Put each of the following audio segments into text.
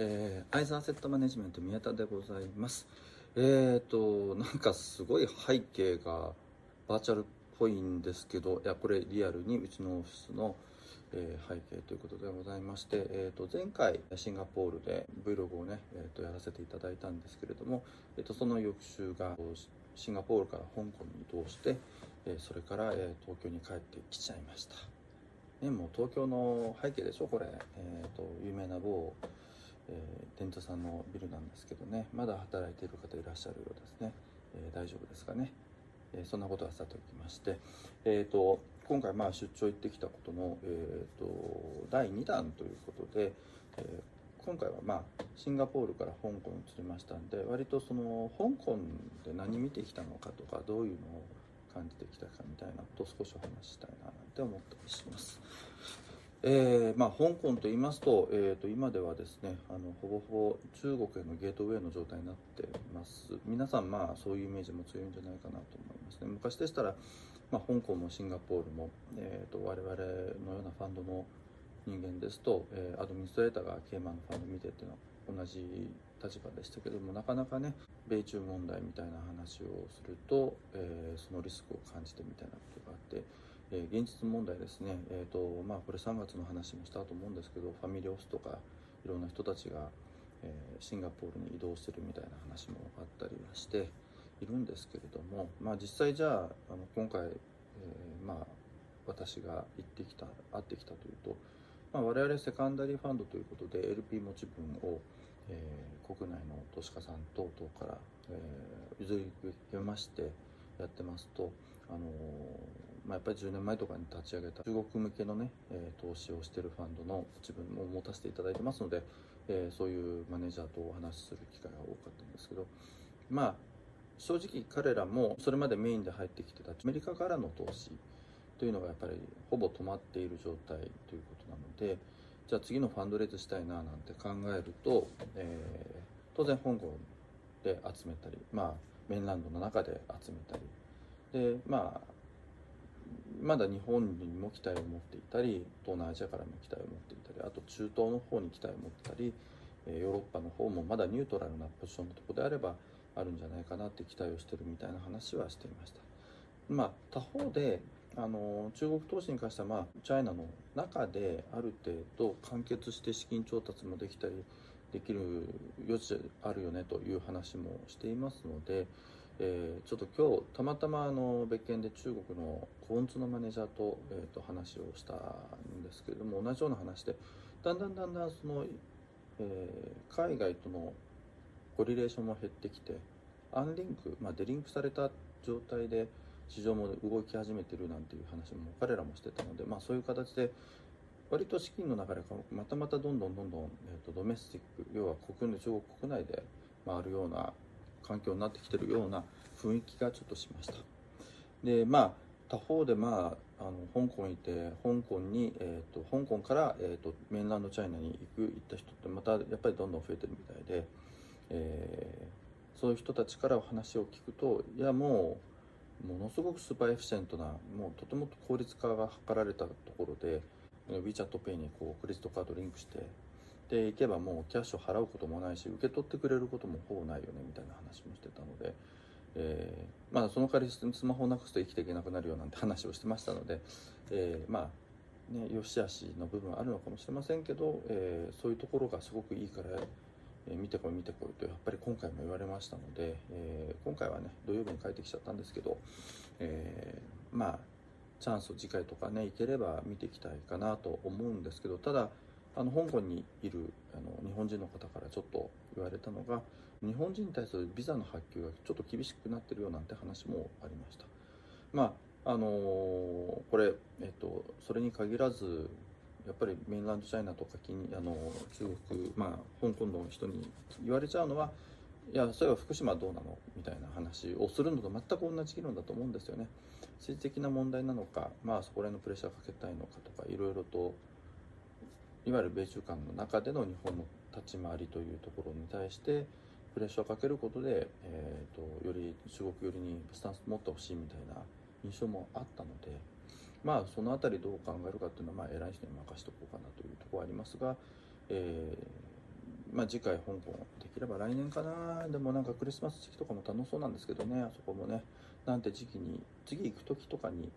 えー、アイザーセットマネジメント宮田でございます。えーとなんかすごい背景がバーチャルっぽいんですけどいやこれリアルにうちのオフィスの、えー、背景ということでございまして、えー、と前回シンガポールで Vlog をね、えー、とやらせていただいたんですけれども、えー、とその翌週がシンガポールから香港に移動して、え、それから、え、東京に帰ってきちゃいました。ね、もう東京の背景でしょこれ、えーと、有名な某、えー、電通さんのビルなんですけどね。まだ働いている方いらっしゃるようですね、えー、大丈夫ですかね、えー、そんなことはさておきまして、えーと、今回まあ出張行ってきたことの、えーと、第2弾ということで、え今回はまあシンガポールから香港に移りましたんで割とその香港で何見てきたのかとかどういうのを感じてきたかみたいなことを少しお話ししたいななんて思っております。えー、まあ、香港と言いますと,、えー、と今ではですねあのほぼほぼ中国へのゲートウェイの状態になっています。皆さんまあそういうイメージも強いんじゃないかなと思いますね。昔でしたら、まあ、香港もシンガポールも、えー、と我々のようなファンドの人間ですと、えー、アドミニストレーターがケーマンのファンド見てっていうのは同じ立場でしたけどもなかなかね米中問題みたいな話をすると、えー、そのリスクを感じてみたいなことがあって、えー、現実問題ですね、えーとまあ、これ3月の話もしたと思うんですけどファミリーオフィスとかいろんな人たちが、えー、シンガポールに移動してるみたいな話もあったりはしているんですけれども、まあ、実際じゃああの今回、えまあ、私が行ってきた会ってきたというと、まあ、我々セカンダリーファンドということで LP 持ち分をえー、国内の投資家さん等々から、えー、譲り受けましてやってますと、あの、まあ、やっぱり10年前とかに立ち上げた中国向けのね、え投資をしてるファンドの自分も持たせていただいてますので、えそういうマネージャーとお話しする機会が多かったんですけどまあ正直彼らもそれまでメインで入ってきてたアメリカからの投資というのがやっぱりほぼ止まっている状態ということなので、じゃあ次のファンドレイズしたいななんて考えると、えー、当然香港で集めたり、まあ、メインランドの中で集めたりでまあまだ日本にも期待を持っていたり東南アジアからも期待を持っていたりあと中東の方に期待を持ってたりヨーロッパの方もまだニュートラルなポジションのとこであればあるんじゃないかなって期待をしてるみたいな話はしていました。まあ、他方であの中国投資に関しては、まあ、チャイナの中である程度完結して資金調達もできたりできる余地あるよねという話もしていますので、えー、ちょっと今日たまたまあの別件で中国のコーンツのマネージャーと,、えー、と話をしたんですけれども同じような話でだんだんだんだんその、えー、海外とのコリレーションも減ってきてアンリンク、まあ、デリンクされた状態で市場も動き始めてるなんていう話も彼らもしてたので、まあ、そういう形で割と資金の流れがまたまたどんどんどんどん、えーと、ドメスティック要は国中国国内で回るような環境になってきてるような雰囲気がちょっとしました。でまあ他方でまああの香港にいて香港に、えーと、香港から、えーと、メインランドチャイナに行く行った人ってまたやっぱりどんどん増えてるみたいで、えー、そういう人たちからお話を聞くといやもうものすごく super efficient なもうとても効率化が図られたところで WeChatPay にこうクレジットカードリンクしてで行けばもうキャッシュを払うこともないし受け取ってくれることもほぼないよねみたいな話もしてたので、えー、まあその代わりスマホをなくすと生きていけなくなるよなんて話をしてましたので、えー、まあね良し悪しの部分あるのかもしれませんけど、えー、そういうところがすごくいいからえ見てこい見てこいとやっぱり今回も言われましたので、えー、今回はね土曜日に帰ってきちゃったんですけど、えー、まあチャンスを次回とかね行ければ見ていきたいかなと思うんですけどただあの香港にいるあの日本人の方からちょっと言われたのが日本人に対するビザの発給がちょっと厳しくなってるよなんて話もありました。まああのー、これ、えっと、それに限らずやっぱりメインランドチャイナとかあの中国、まあ、香港の人に言われちゃうのはいやそれは福島はどうなの？みたいな話をするのと全く同じ議論だと思うんですよね。政治的な問題なのか、まあ、そこら辺のプレッシャーかけたいのかとかいろいろといわゆる米中間の中での日本の立ち回りというところに対してプレッシャーをかけることで、えーと、より中国寄りにスタンス持ってほしいみたいな印象もあったので。まあその辺りどう考えるかっていうのはまあ偉い人に任せておこうかなというところはありますが、えー、まあ、次回香港できれば来年かなでもなんかクリスマス時期とかも楽しそうなんですけどねあそこもねなんて時期に次行く時とかに、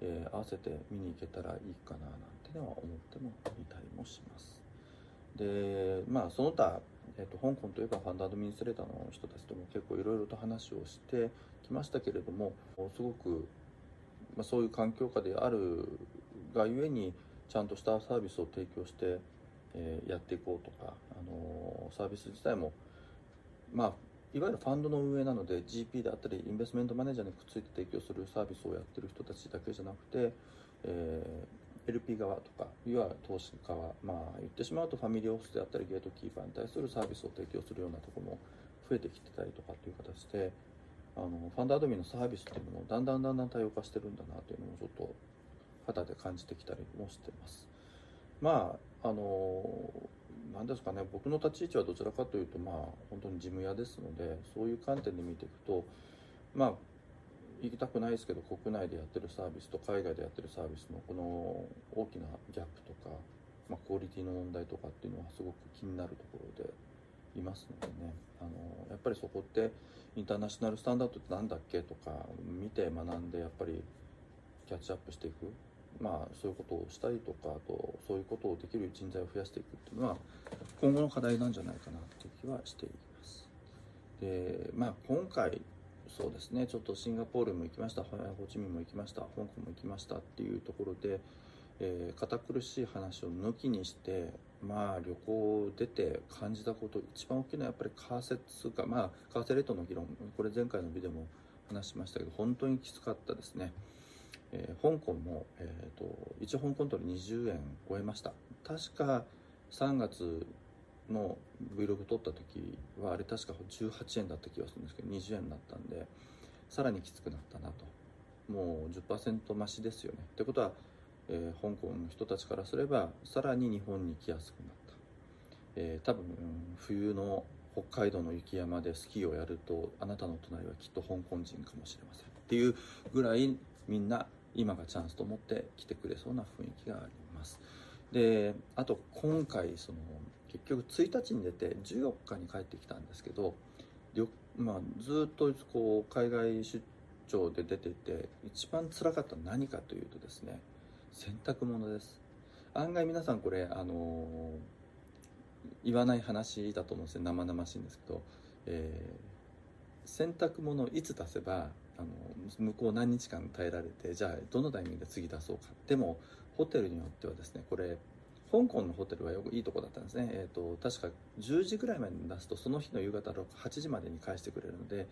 えー、合わせて見に行けたらいいかななんてのは思ってもいたりもします。でまあその他、えーと、香港といえばファンドアドミニストレーターの人たちとも結構いろいろと話をしてきましたけれどもすごく、まあ、そういう環境下であるがゆえにちゃんとしたサービスを提供してえー、やっていこうとか、あのー、サービス自体も、まあ、いわゆるファンドの運営なので GP であったりインベストメントマネージャーにくっついて提供するサービスをやってる人たちだけじゃなくて、えー、LP 側とかいわゆる投資家は、まあ、言ってしまうとファミリーオフィスであったりゲートキーパーに対するサービスを提供するようなところも増えてきてたりとかっていう形であのファンドアドミンのサービスっていうのもだんだんだんだん多様化してるんだなというのもちょっと肌で感じてきたりもしてます。まああの何ですかね僕の立ち位置はどちらかというとまあ本当に事務屋ですのでそういう観点で見ていくとまあ行きたくないですけど国内でやってるサービスと海外でやってるサービスのこの大きなギャップとか、まあ、クオリティの問題とかっていうのはすごく気になるところでいますのでね。あのやっぱりそこってインターナショナルスタンダードって何だっけとか見て学んでやっぱりキャッチアップしていく。まあ、そういうことをしたりとかあとそういうことをできる人材を増やしていくっていうのは今後の課題なんじゃないかなっていう気はしています。でまあ今回そうですね。ちょっとシンガポールも行きました。ホチミンも行きました。香港も行きましたっていうところで、えー、堅苦しい話を抜きにしてまあ旅行出て感じたこと一番大きいのはやっぱり為替通貨まあ為替レートの議論。これ前回のビデオも話しましたけど本当にきつかったですね。えー、香港も、えーと、一応香港ドル20円超えました。確か3月の Vlog 撮った時はあれ確か18円だった気がするんですけど20円になったんでさらにきつくなったなと。もう10%増しですよね。ってことは、えー、香港の人たちからすればさらに日本に来やすくなった、えー、多分冬の北海道の雪山でスキーをやるとあなたの隣はきっと香港人かもしれません。っていうぐらいみんな今がチャンスと思って来てくれそうな雰囲気があります。であと今回その結局1日に出て14日に帰ってきたんですけど、まあ、ずっとこう海外出張で出てて一番辛かったのは何かというとですね洗濯物です。案外皆さんこれあの、言わない話だと思うんですよ。生々しいんですけど、えー、洗濯物いつ出せばあの向こう何日間耐えられてじゃあどのタイミングで次出そうか。でもホテルによってはですねこれ香港のホテルはよくいいとこだったんですね、えーと、確か10時ぐらいまでに出すとその日の夕方8時までに返してくれるので、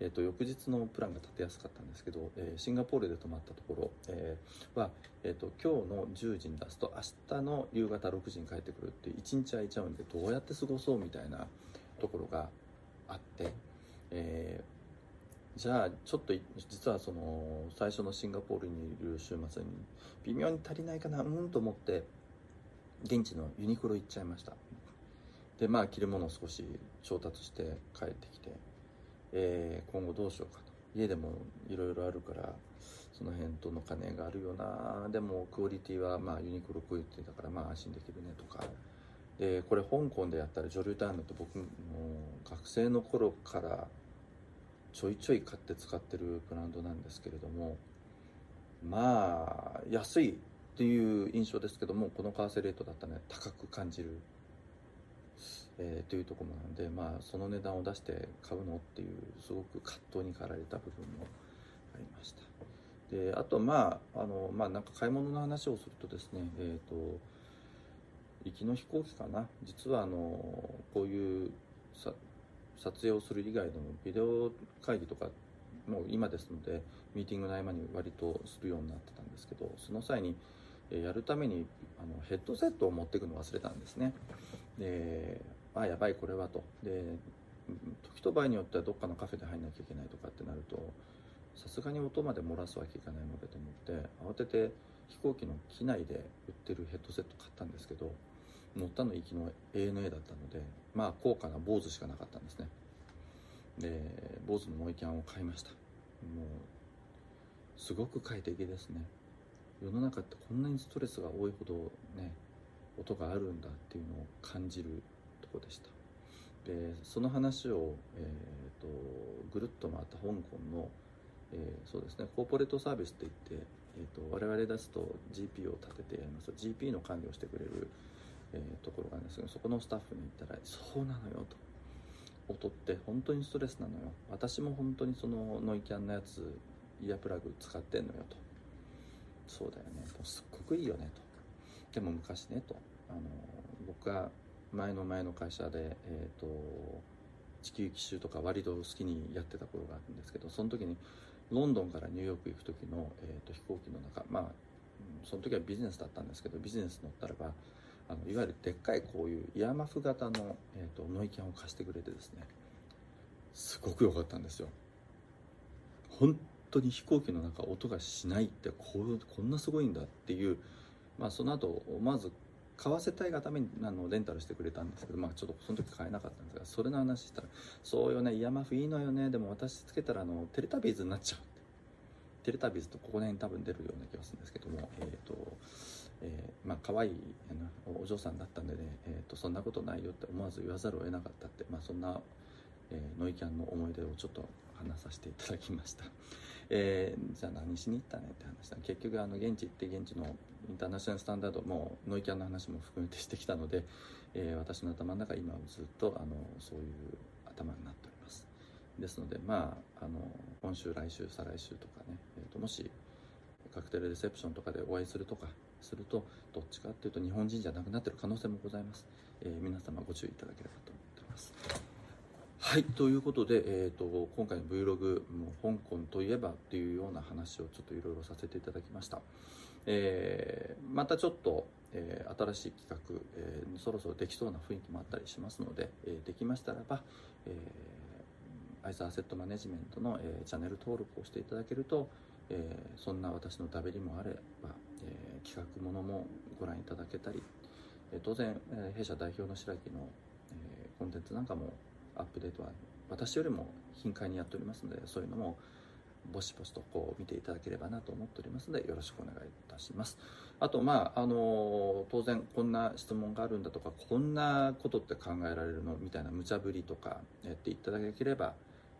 えーと、翌日のプランが立てやすかったんですけど、えー、シンガポールで泊まったところ、えー、は、えーと、今日の10時に出すと明日の夕方6時に帰ってくるって1日空いちゃうんでどうやって過ごそうみたいなところがあって、えーじゃあちょっと実はその最初のシンガポールにいる週末に微妙に足りないかなうんと思って現地のユニクロ行っちゃいました。でまあ着るものを少し調達して帰ってきて、えー、今後どうしようかと。家でもいろいろあるからその辺との金があるよな。でもクオリティはまあユニクロクオリティだからまあ安心できるねとか。でこれ香港でやったらジョルターヌって僕も学生の頃からちょいちょい買って使ってるブランドなんですけれどもまあ安い。っていう印象ですけどもこの為替レートだったらね高く感じる、えー、というところなのでまあその値段を出して買うのっていうすごく葛藤に駆られた部分もありました。であとまああのまあなんか買い物の話をするとですねえっ、ー、と行きの飛行機かな。実はあのこういう撮影をする以外でもビデオ会議とかもう今ですのでミーティングの合間に割とするようになってたんですけどその際にやるためにあのヘッドセットを持っていくのを忘れたんですね。であやばいこれはと。で時と場合によってはどっかのカフェで入んなきゃいけないとかってなるとさすがに音まで漏らすわけいかないのでと思って慌てて飛行機の機内で売ってるヘッドセット買ったんですけど乗ったの行きの ANA だったのでまあ高価な坊主しかなかったんですね。で坊主のモイキャンを買いました。もうすごく快適ですね。世の中ってこんなにストレスが多いほどね音があるんだっていうのを感じるとこでした。でその話を、えーと、ぐるっと回った香港の、えー、そうですねコーポレートサービスって言って、えーと、我々ですと GP を立ててやります。と GP の管理をしてくれる、えー、ところがあるんですけどそこのスタッフに言ったら「そうなのよ」と。音って本当にストレスなのよ。私も本当にそのノイキャンのやつイヤープラグ使ってんのよと。そうだよね。すっごくいいよねと。でも昔ねと。あの僕が前の前の会社で、えーと、地球奇襲とか割と好きにやってた頃があるんですけどその時にロンドンからニューヨーク行く時の、えーと、飛行機の中まあその時はビジネスだったんですけどビジネス乗ったらばあのいわゆるでっかいこういうイヤーマフ型の、えーと、ノイキャンを貸してくれてですねすごく良かったんですよ。本当に飛行機の中音がしないってこうこんなすごいんだっていう、まあ、その後まず買わせたいがためにあのレンタルしてくれたんですけど、まあ、ちょっとその時買えなかったんですがそれの話したら「そうよねイヤマフいいのよねでも私つけたらあのテレタビーズになっちゃう」テレタビーズとここら辺多分出るような気がするんですけどもえっ、ー、とえー、まあ可愛いお嬢さんだったんでね、えーと、そんなことないよって思わず言わざるを得なかったって、まあ、そんな、えー、ノイキャンの思い出をちょっと話させていただきました、えー、じゃあ何しに行ったねって話だ。結局あの現地行って現地のインターナショナルスタンダードもノイキャンの話も含めてしてきたので、えー、私の頭の中今ずっとあのそういう頭になっております。ですのでまああの今週来週再来週とかね、えーと、もしカクテルレセプションとかでお会いするとかするとどっちかっていうと日本人じゃなくなってる可能性もございます、えー、皆様ご注意いただければと思っております。はいということで、えーと、今回の Vlog もう香港といえばっていうような話をちょっといろいろさせていただきました、えー、またちょっと、えー、新しい企画、えー、そろそろできそうな雰囲気もあったりしますので、えできましたらば、えアイスアセットマネジメントの、えチャンネル登録をしていただけると、えそんな私のダベリもあれば、え企画ものもご覧いただけたり、え当然、え弊社代表の白木の、えコンテンツなんかもアップデートは私よりも頻回にやっておりますのでそういうのもぼしぼしとこう見ていただければなと思っておりますのでよろしくお願いいたします。あとまああの当然こんな質問があるんだとかこんなことって考えられるのみたいな無茶ぶりとかやっていただければ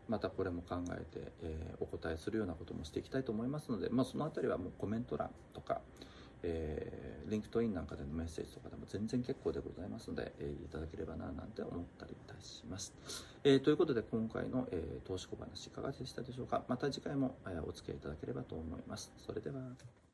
またこれも考えて、えー、お答えするようなこともしていきたいと思いますので、まあ、その辺りはもうコメント欄とか、えー、 LinkedIn なんかでのメッセージとかでも全然結構でございますので、えー、いただければななんて思ったりいたします。えー、ということで今回の、えー、投資小話いかがでしたでしょうかまた次回も、え、お付き合いいただければと思います。それでは。